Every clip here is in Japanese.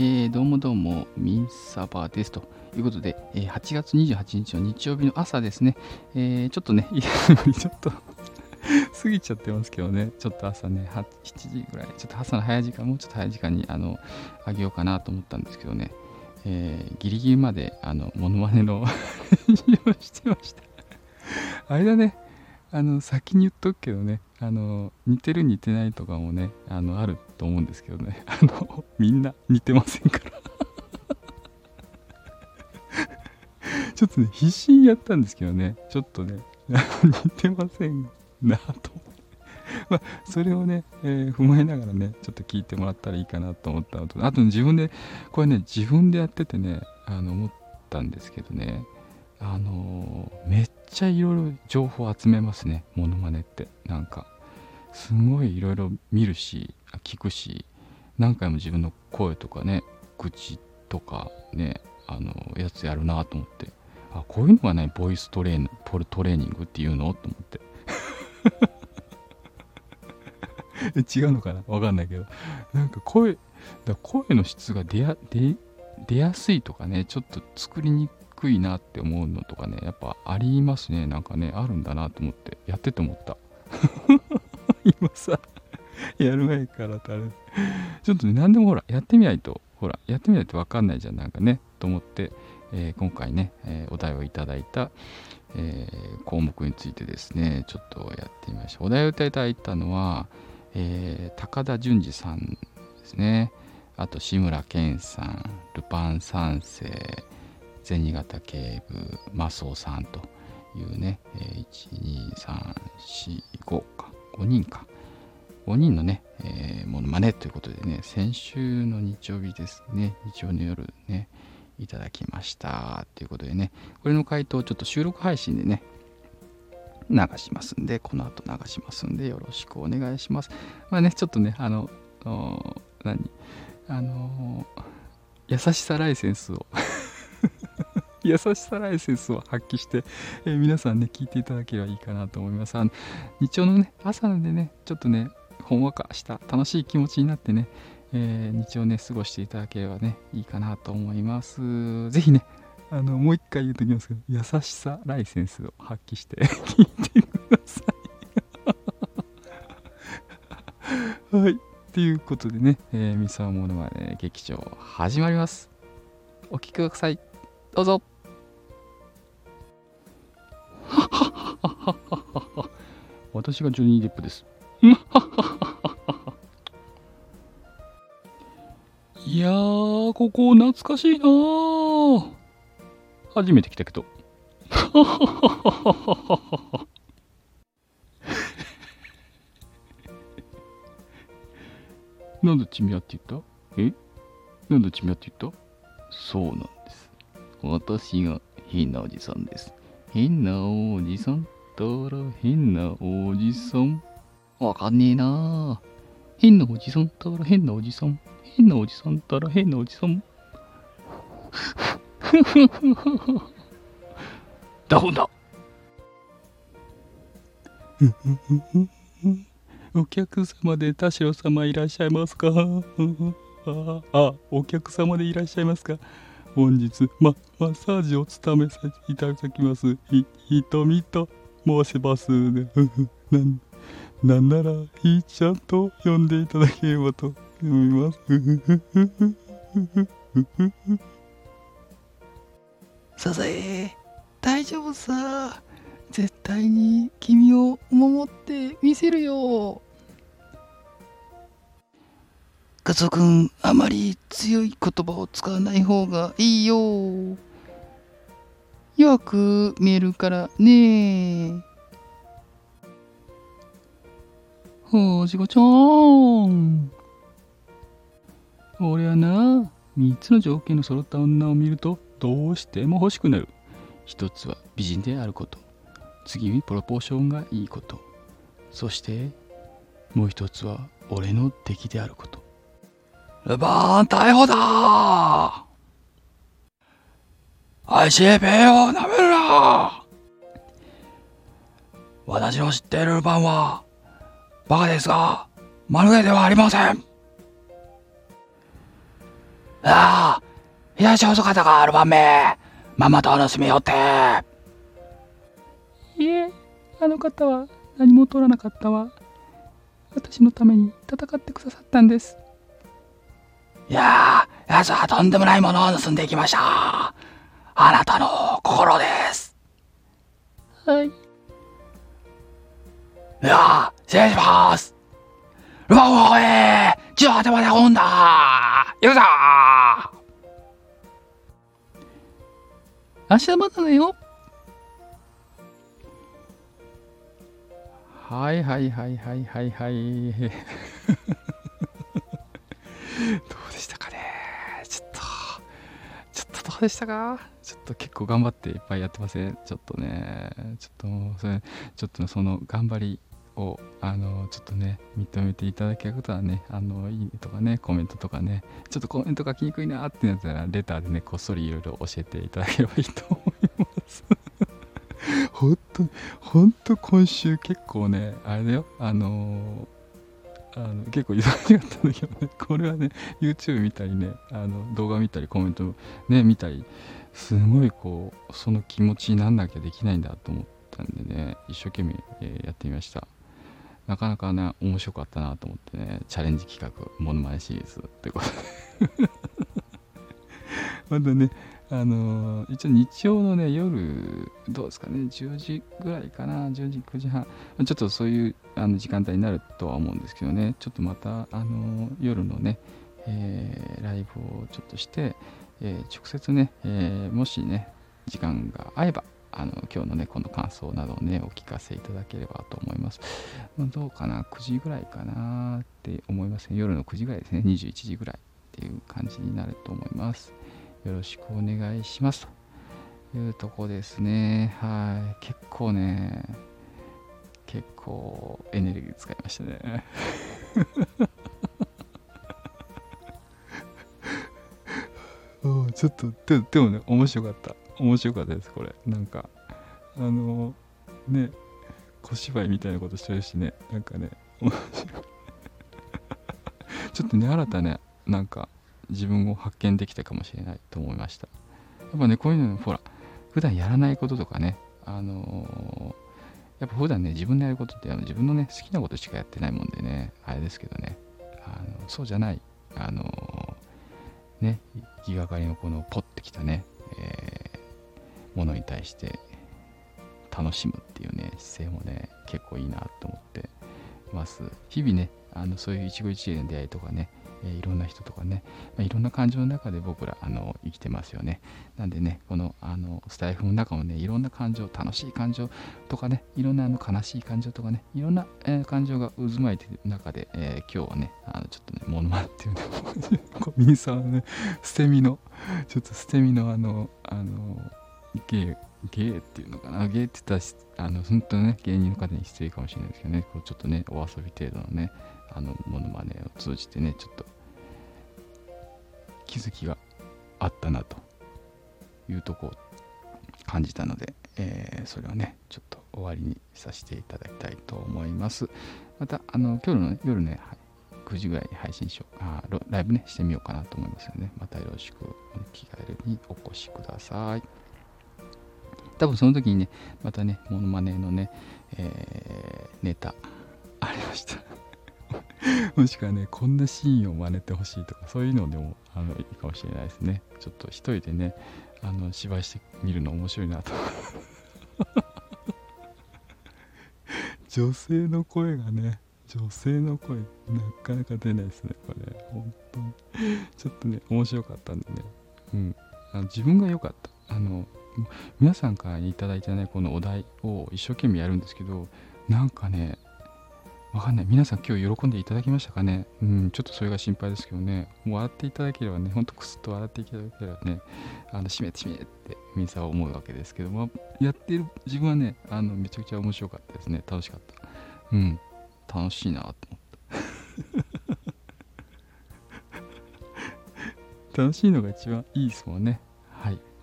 えー、どうもどうも、ミンサバです。ということで、えー、8月28日の日曜日の朝ですね、えー、ちょっとね、ちょっと過ぎちゃってますけどね、ちょっと朝ね、7時ぐらい、ちょっと朝の早い時間、もうちょっと早い時間に、あの、あげようかなと思ったんですけどね、えー、ギリギリまで、あの、モノマネの 練習してました。あれだね、あの、先に言っとくけどね、あの、似てる似てないとかもね、あの、あると思うんですけどね、あの、みんな似てませんから。ちょっとね、必死にやったんですけどね、ちょっとね、似てませんなと。まあ、それをね、えー、踏まえながらね、ちょっと聞いてもらったらいいかなと思ったのと、あと、自分で、これね、自分でやっててね、あの、思ったんですけどね、あのー、めっちゃいろいろ情報集めますね、モノマネって。なんか、すごいいろいろ見るし、聞くし、何回も自分の声とかね、口とかね、あの、やつやるなと思って。あ、こういうのがね、ボイストレーニポルトレーニングっていうのと思って。違うのかな？わかんないけど。なんか声、だ声の質が出や出出やすいとかね、ちょっと作りにくいなって思うのとかね、やっぱありますね。なんかね、あるんだなと思って、やってて思った。今さ、やる前からとあれ。ちょっとね、何でもほら、やってみないと、ほら、やってみないとわかんないじゃん、なんかね、と思って、えー、今回ね、えー、お題をいただいた、えー、項目についてですね、ちょっとやってみましょう。お題をいただいたのは、え高田純次さんですね。あと、志村けんさん、ルパン三世、銭形警部、マスオさんというね、え1、2、3、4、5か、5人か。5人のね、えー、ものまねということでね、先週の日曜日ですね、日曜の夜ね、いただきましたということでね、これの回答をちょっと収録配信でね、流しますんで、この後流しますんで、よろしくお願いします。まあね、ちょっとね、あの、何あの、優しさライセンスを 優しさライセンスを発揮して、えー、皆さんね、聞いていただければいいかなと思います。あの日曜のね、朝なんでね、ちょっとね、ほんわかした楽しい気持ちになってね、えー、日をね、過ごしていただければね、いいかなと思います。ぜひね、あの、もう一回言うときますけど、優しさライセンスを発揮して 聞いてください。はい。ということでね、えー、ミサモノマネ劇場始まります。お聴きください。どうぞ。私がジョニー・デップです。やー、ここ懐かしいなー。初めて来たけど。なんでチミヤって言った？え？なんでチミヤって言った？そうなんです。私が変なおじさんです。変なおじさん？たら変なおじさん？わかんねえな変なおじさんたら変なおじさん。変なおじさんたら変なおじさん。ダホンだお客様で田代様いらっしゃいますか？ああ、お客様でいらっしゃいますか？本日、ま、マッサージを務めさせていただきます。ひ、ひとみと申します。なん、なんなら、ひーちゃんと呼んでいただければと思います。サザエ、大丈夫さ。絶対に君を守ってみせるよ。カツオ君、あまり強い言葉を使わない方がいいよ。弱く見えるからね。ほじこちゃん。俺はな、3つの条件の揃った女を見るとどうしても欲しくなる。一つは美人であること。次にプロポーションがいいこと。そしてもう一つは俺の敵であること。ルバーン逮捕だー !ICP を舐めるな私の知っているルパンはバカですが、まるでではありません。ああ、いらっしゃ遅かったか、6番目。ママと盗みよって。いえ、あの方は何も取らなかったわ。私のために戦ってくださったんです。いやー、奴はとんでもないものを盗んでいきました。あなたの心です。はい。失礼します。ルバオへ。地の果てまで運んだ。行くぞ明日まだだよ。はいはいはいはいはいはい。どうでしたかね。ちょっと。ちょっとどうでしたか。ちょっと結構頑張っていっぱいやってません。ちょっとね。ちょっとそれちょっとその頑張りをあのちょっとね認めていただけることはねあのいいねとかねコメントとかねちょっとコメント書きにくいなってなったらレターでねこっそりいろいろ教えていただければいいと思います。ほんと、ほんと今週結構ね、あれだよ、あのー、あの結構忙しかったんだけどね、これはね、YouTube 見たりね、あの動画見たり、コメントね、見たり、すごいこう、その気持ちになんなきゃできないんだと思ったんでね、一生懸命、えー、やってみました。なかなかね、面白かったなと思ってね、チャレンジ企画、モノマネシリーズってことで。またね、あのー、一応日曜のね、夜、どうですかね、10時ぐらいかな、10時、9時半、ちょっとそういうあの時間帯になるとは思うんですけどね、ちょっとまた、あのー、夜のね、えー、ライブをちょっとして、え直接ね、えもしね、時間が合えば、あの今日のね、この感想などをね、お聞かせいただければと思います。どうかな、9時ぐらいかなって思いますね。夜の9時ぐらいですね、21時ぐらいっていう感じになると思います。よろしくお願いしますというとこですね。はい。結構ね、結構エネルギー使いましたね。ちょっとで、でもね、面白かった。面白かったです、これ。なんか、あの、ね、小芝居みたいなことしてるしね、なんかね、面白い。ちょっとね、新たね、なんか、自分を発見できたかもしれないと思いました。やっぱね、こういうの、ほら、普段やらないこととかね、あのー、やっぱ普段ね、自分でやることって自分のね、好きなことしかやってないもんでね、あれですけどね、あのそうじゃない、あのー、ね、行きがかりのこのポッてきたね、えー、ものに対して楽しむっていうね、姿勢もね、結構いいなと思ってます。日々ね、あのそういう一期一会の出会いとかね、えいろんな人とかね、まあ、いろんな感情の中で僕らあの生きてますよね。なんでね、このあのスタイフの中もね、いろんな感情、楽しい感情とかね、いろんなあの悲しい感情とかね、いろんな、えー、感情が渦巻いてる中で、えー、今日はね、あのちょっとね、モノマネっていうね、ミンさんのね、捨て身の、ちょっと捨て身のあの、あの、芸、芸っていうのかな、芸って言ったら、あの、本当ね、芸人の方に失礼かもしれないですけどね、こうちょっとね、お遊び程度のね、あのモノマネを通じてねちょっと気づきがあったなというとこを感じたので、えー、それをねちょっと終わりにさせていただきたいと思います。またあの今日の、ね、夜ね、はい、9時ぐらいに配信しようあライブねしてみようかなと思いますのでまたよろしくお気軽にお越しください。多分その時にねまたねモノマネのね、えー、ネタありました もしくはね、こんなシーンを真似てほしいとか、そういうのでもあのいいかもしれないですね。ちょっと一人でね、あの芝居してみるの面白いなと。女性の声がね、女性の声、なかなか出ないですね、これ。本当に。ちょっとね、面白かったんでね。うん。あの自分が良かった。あの、皆さんからいただいたね、このお題を一生懸命やるんですけど、なんかね、わかんない。皆さん今日喜んでいただきましたかね？うん、ちょっとそれが心配ですけどね。笑っていただければね、ほんとくすっと笑っていただければね、あの、閉めて閉めってみんな思うわけですけども、やってる自分はね、あの、めちゃくちゃ面白かったですね。楽しかった。うん、楽しいなと思った。楽しいのが一番いいですもんね。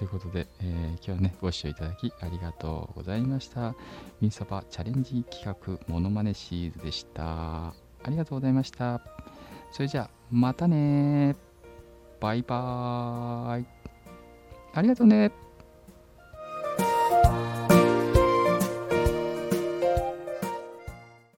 ということで、えー、今日はね、ご視聴いただきありがとうございました。ミンサバチャレンジ企画ものまねシリーズでした。ありがとうございました。それじゃあ、またねバイバーイ。ありがとうね。